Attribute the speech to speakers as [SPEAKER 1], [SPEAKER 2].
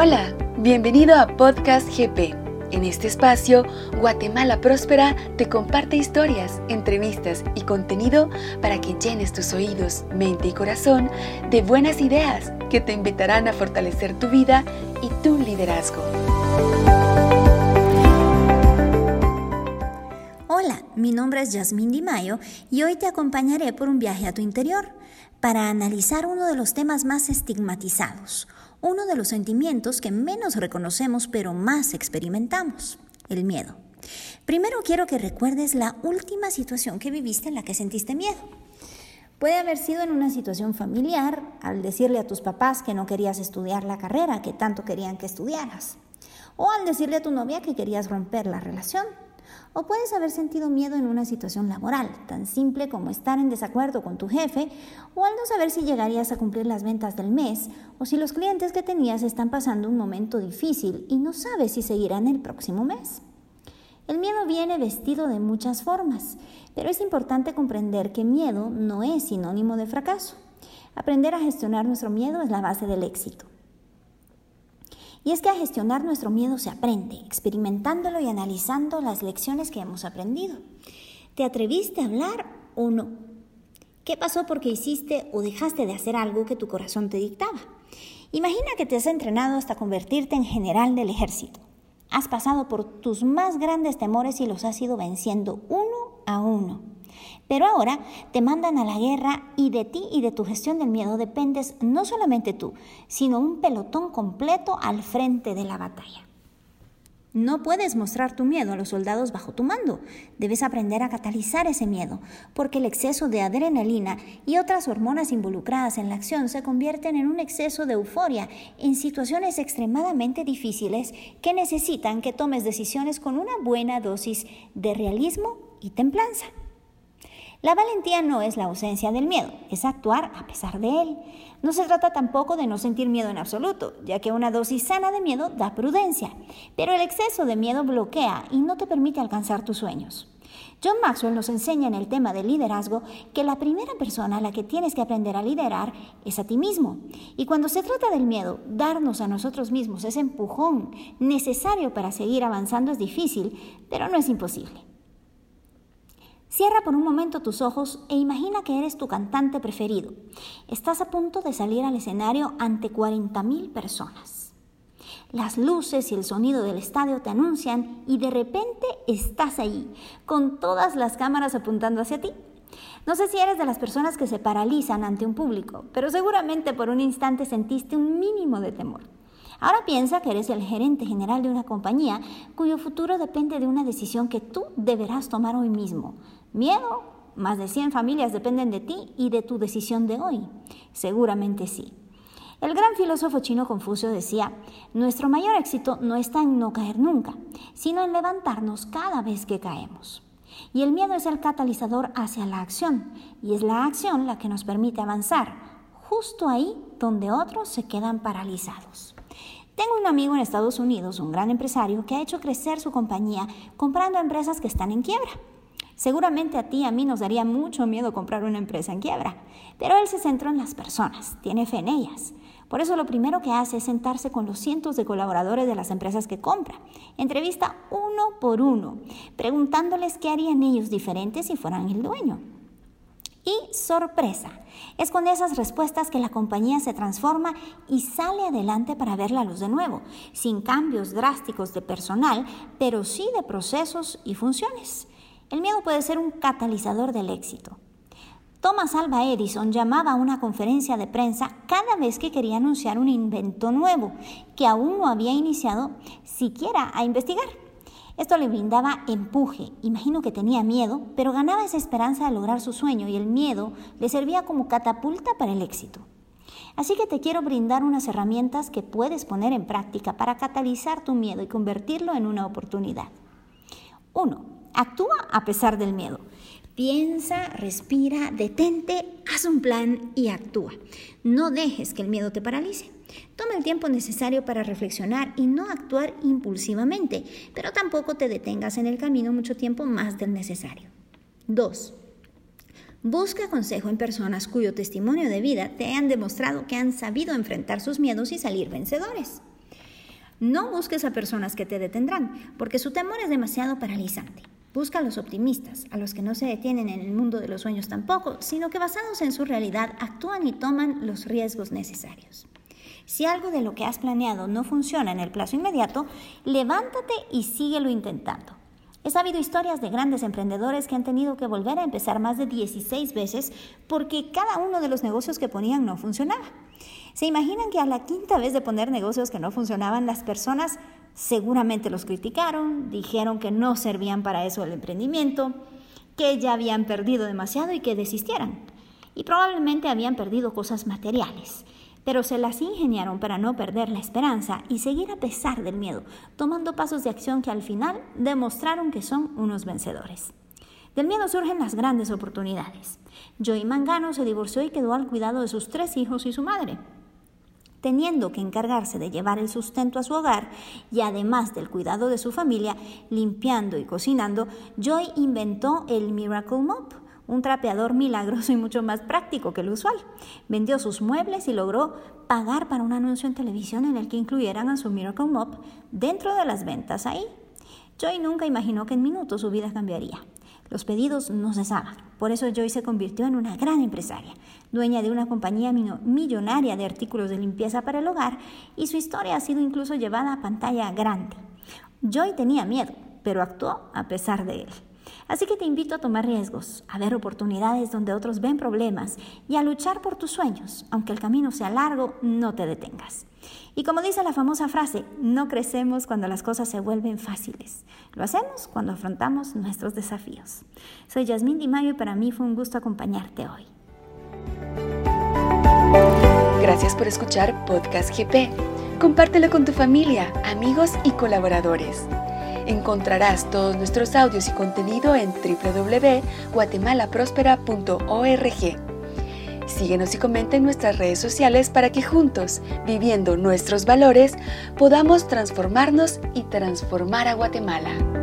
[SPEAKER 1] Hola, bienvenido a Podcast GP. En este espacio, Guatemala Próspera te comparte historias, entrevistas y contenido para que llenes tus oídos, mente y corazón de buenas ideas que te invitarán a fortalecer tu vida y tu liderazgo.
[SPEAKER 2] Mi nombre es Yasmín Di Mayo y hoy te acompañaré por un viaje a tu interior para analizar uno de los temas más estigmatizados, uno de los sentimientos que menos reconocemos pero más experimentamos, el miedo. Primero quiero que recuerdes la última situación que viviste en la que sentiste miedo. Puede haber sido en una situación familiar, al decirle a tus papás que no querías estudiar la carrera que tanto querían que estudiaras, o al decirle a tu novia que querías romper la relación o puedes haber sentido miedo en una situación laboral, tan simple como estar en desacuerdo con tu jefe, o al no saber si llegarías a cumplir las ventas del mes, o si los clientes que tenías están pasando un momento difícil y no sabes si seguirán el próximo mes. El miedo viene vestido de muchas formas, pero es importante comprender que miedo no es sinónimo de fracaso. Aprender a gestionar nuestro miedo es la base del éxito. Y es que a gestionar nuestro miedo se aprende, experimentándolo y analizando las lecciones que hemos aprendido. ¿Te atreviste a hablar o no? ¿Qué pasó porque hiciste o dejaste de hacer algo que tu corazón te dictaba? Imagina que te has entrenado hasta convertirte en general del ejército. Has pasado por tus más grandes temores y los has ido venciendo uno a uno. Pero ahora te mandan a la guerra y de ti y de tu gestión del miedo dependes no solamente tú, sino un pelotón completo al frente de la batalla. No puedes mostrar tu miedo a los soldados bajo tu mando. Debes aprender a catalizar ese miedo, porque el exceso de adrenalina y otras hormonas involucradas en la acción se convierten en un exceso de euforia en situaciones extremadamente difíciles que necesitan que tomes decisiones con una buena dosis de realismo y templanza. La valentía no es la ausencia del miedo, es actuar a pesar de él. No se trata tampoco de no sentir miedo en absoluto, ya que una dosis sana de miedo da prudencia, pero el exceso de miedo bloquea y no te permite alcanzar tus sueños. John Maxwell nos enseña en el tema del liderazgo que la primera persona a la que tienes que aprender a liderar es a ti mismo. Y cuando se trata del miedo, darnos a nosotros mismos ese empujón necesario para seguir avanzando es difícil, pero no es imposible. Cierra por un momento tus ojos e imagina que eres tu cantante preferido. Estás a punto de salir al escenario ante 40.000 personas. Las luces y el sonido del estadio te anuncian y de repente estás ahí, con todas las cámaras apuntando hacia ti. No sé si eres de las personas que se paralizan ante un público, pero seguramente por un instante sentiste un mínimo de temor. Ahora piensa que eres el gerente general de una compañía cuyo futuro depende de una decisión que tú deberás tomar hoy mismo. ¿Miedo? Más de 100 familias dependen de ti y de tu decisión de hoy. Seguramente sí. El gran filósofo chino Confucio decía, nuestro mayor éxito no está en no caer nunca, sino en levantarnos cada vez que caemos. Y el miedo es el catalizador hacia la acción, y es la acción la que nos permite avanzar, justo ahí donde otros se quedan paralizados. Tengo un amigo en Estados Unidos, un gran empresario, que ha hecho crecer su compañía comprando empresas que están en quiebra. Seguramente a ti y a mí nos daría mucho miedo comprar una empresa en quiebra, pero él se centró en las personas, tiene fe en ellas. Por eso lo primero que hace es sentarse con los cientos de colaboradores de las empresas que compra. Entrevista uno por uno, preguntándoles qué harían ellos diferentes si fueran el dueño. Y sorpresa, es con esas respuestas que la compañía se transforma y sale adelante para ver la luz de nuevo, sin cambios drásticos de personal, pero sí de procesos y funciones. El miedo puede ser un catalizador del éxito. Thomas Alva Edison llamaba a una conferencia de prensa cada vez que quería anunciar un invento nuevo que aún no había iniciado siquiera a investigar. Esto le brindaba empuje, imagino que tenía miedo, pero ganaba esa esperanza de lograr su sueño y el miedo le servía como catapulta para el éxito. Así que te quiero brindar unas herramientas que puedes poner en práctica para catalizar tu miedo y convertirlo en una oportunidad. 1. Actúa a pesar del miedo. Piensa, respira, detente, haz un plan y actúa. No dejes que el miedo te paralice. Toma el tiempo necesario para reflexionar y no actuar impulsivamente, pero tampoco te detengas en el camino mucho tiempo más del necesario. 2. Busca consejo en personas cuyo testimonio de vida te han demostrado que han sabido enfrentar sus miedos y salir vencedores. No busques a personas que te detendrán, porque su temor es demasiado paralizante. Busca a los optimistas, a los que no se detienen en el mundo de los sueños tampoco, sino que basados en su realidad actúan y toman los riesgos necesarios. Si algo de lo que has planeado no funciona en el plazo inmediato, levántate y síguelo intentando. He sabido historias de grandes emprendedores que han tenido que volver a empezar más de 16 veces porque cada uno de los negocios que ponían no funcionaba. ¿Se imaginan que a la quinta vez de poner negocios que no funcionaban, las personas seguramente los criticaron, dijeron que no servían para eso el emprendimiento, que ya habían perdido demasiado y que desistieran? Y probablemente habían perdido cosas materiales pero se las ingeniaron para no perder la esperanza y seguir a pesar del miedo, tomando pasos de acción que al final demostraron que son unos vencedores. Del miedo surgen las grandes oportunidades. Joey Mangano se divorció y quedó al cuidado de sus tres hijos y su madre. Teniendo que encargarse de llevar el sustento a su hogar y además del cuidado de su familia, limpiando y cocinando, Joy inventó el Miracle Mop, un trapeador milagroso y mucho más práctico que el usual. Vendió sus muebles y logró pagar para un anuncio en televisión en el que incluyeran a su Miracle Mop dentro de las ventas ahí. Joy nunca imaginó que en minutos su vida cambiaría. Los pedidos no cesaban. Por eso Joy se convirtió en una gran empresaria, dueña de una compañía millonaria de artículos de limpieza para el hogar y su historia ha sido incluso llevada a pantalla grande. Joy tenía miedo, pero actuó a pesar de él. Así que te invito a tomar riesgos, a ver oportunidades donde otros ven problemas y a luchar por tus sueños. Aunque el camino sea largo, no te detengas. Y como dice la famosa frase, no crecemos cuando las cosas se vuelven fáciles. Lo hacemos cuando afrontamos nuestros desafíos. Soy Yasmín Di Mayo y para mí fue un gusto acompañarte hoy.
[SPEAKER 1] Gracias por escuchar Podcast GP. Compártelo con tu familia, amigos y colaboradores. Encontrarás todos nuestros audios y contenido en www.guatemalaprospera.org. Síguenos y comenta en nuestras redes sociales para que juntos, viviendo nuestros valores, podamos transformarnos y transformar a Guatemala.